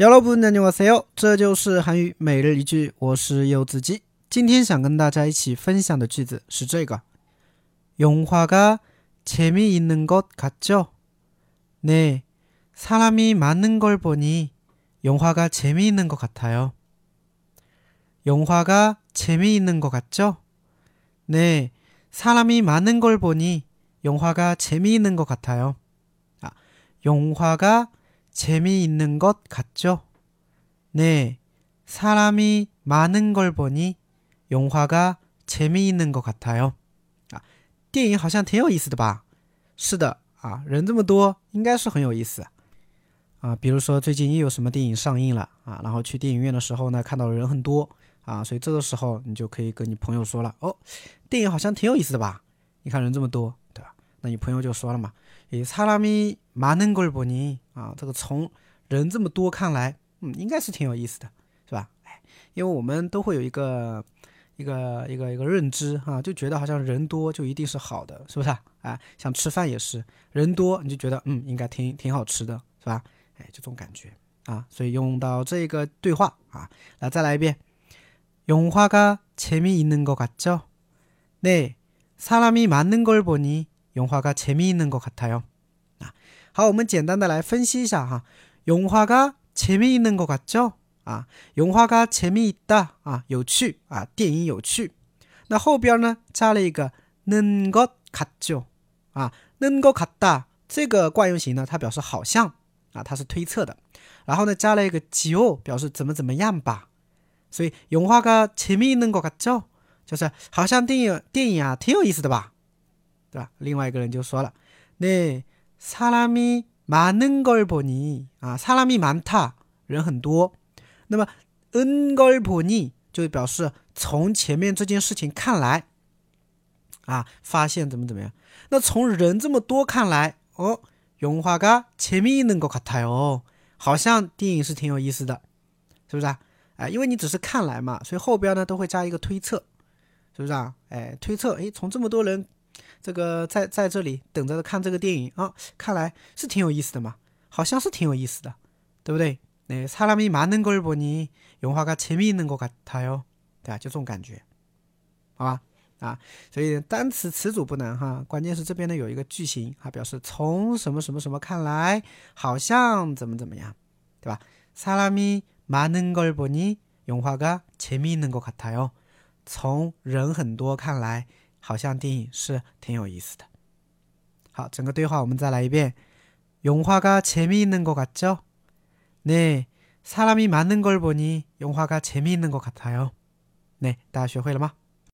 여러분 안녕하세요. 这就是韩语每日一句我是柚子鸡今天想跟大家一起分享的句子是这个 영화가 재미있는 것 같죠? 네. 사람이 많은 걸 보니 영화가 재미있는 것 같아요. 영화가 재미있는 것 같죠? 네. 사람이 많은 걸 보니 영화가 재미있는 것 같아요. 아, 영화가 재미있는 것 같죠? 네. 사람이 많은 걸 보니 영화가 재미있는 것 같아요. 아, 电影好像挺有意思的吧？是的啊，人这么多，应该是很有意思。啊，比如说最近又有什么电影上映了啊，然后去电影院的时候呢，看到人很多啊，所以这个时候你就可以跟你朋友说了，哦，电影好像挺有意思的吧？你看人这么多，对吧？那你朋友就说了嘛，诶，사람이많은걸보니 啊，这个从人这么多看来，嗯，应该是挺有意思的，是吧？哎，因为我们都会有一个一个一个一个认知哈，就觉得好像人多就一定是好的，是不是？啊，像吃饭也是，人多你就觉得嗯，应该挺挺好吃的，是吧？哎，这种感觉啊，所以用到这个对话啊，来再来一遍。영화가재미있는것같죠네사람이많은걸보니영화가재미있는것같아요啊， 好，我们简单的来分析一下哈。영화가재미있는것같죠啊，영화가재미있다啊，有趣啊，电影有趣。那后边呢，加了一个는것같죠啊，는것같다这个惯用型呢，它表示好像。啊，它是推测的，然后呢，加了一个지 요， 表示怎么怎么样吧。所以영화가재미있는것같 죠， 就是好像电影电影啊挺有意思的吧，对吧？另外一个人就说了，네 사람이많은걸보니啊，사람이많다人很多，那么은걸보니就表示从前面这件事情看来啊，发现怎么怎么样。那从人这么多看来，哦。영화가재미있는것같아 요， 好像电影是挺有意思的，是不是啊？哎，因为你只是看来嘛，所以后边呢都会加一个推测，是不是啊？哎，推测，哎，从这么多人 这个在在这里等着看这个电影啊，看来是挺有意思的嘛，好像是挺有意思的，对不对？哎，사람이많은걸보니영화가재미있는것같아 요， 对吧？就这种感觉，好吧？啊，所以单词词组不难哈，关键是这边呢有一个句型啊，表示从什么什么什么看来，好像怎么怎么样，对吧？사람이많은걸보니영화가재미있는것같아 요。 从人很多看来， 好像电影是挺有意思的。好，整个对话我们再来一遍。영화가재미있는것같죠네사람이많은걸보니영화가재미있는것같아 요。 네，大家学会了吗？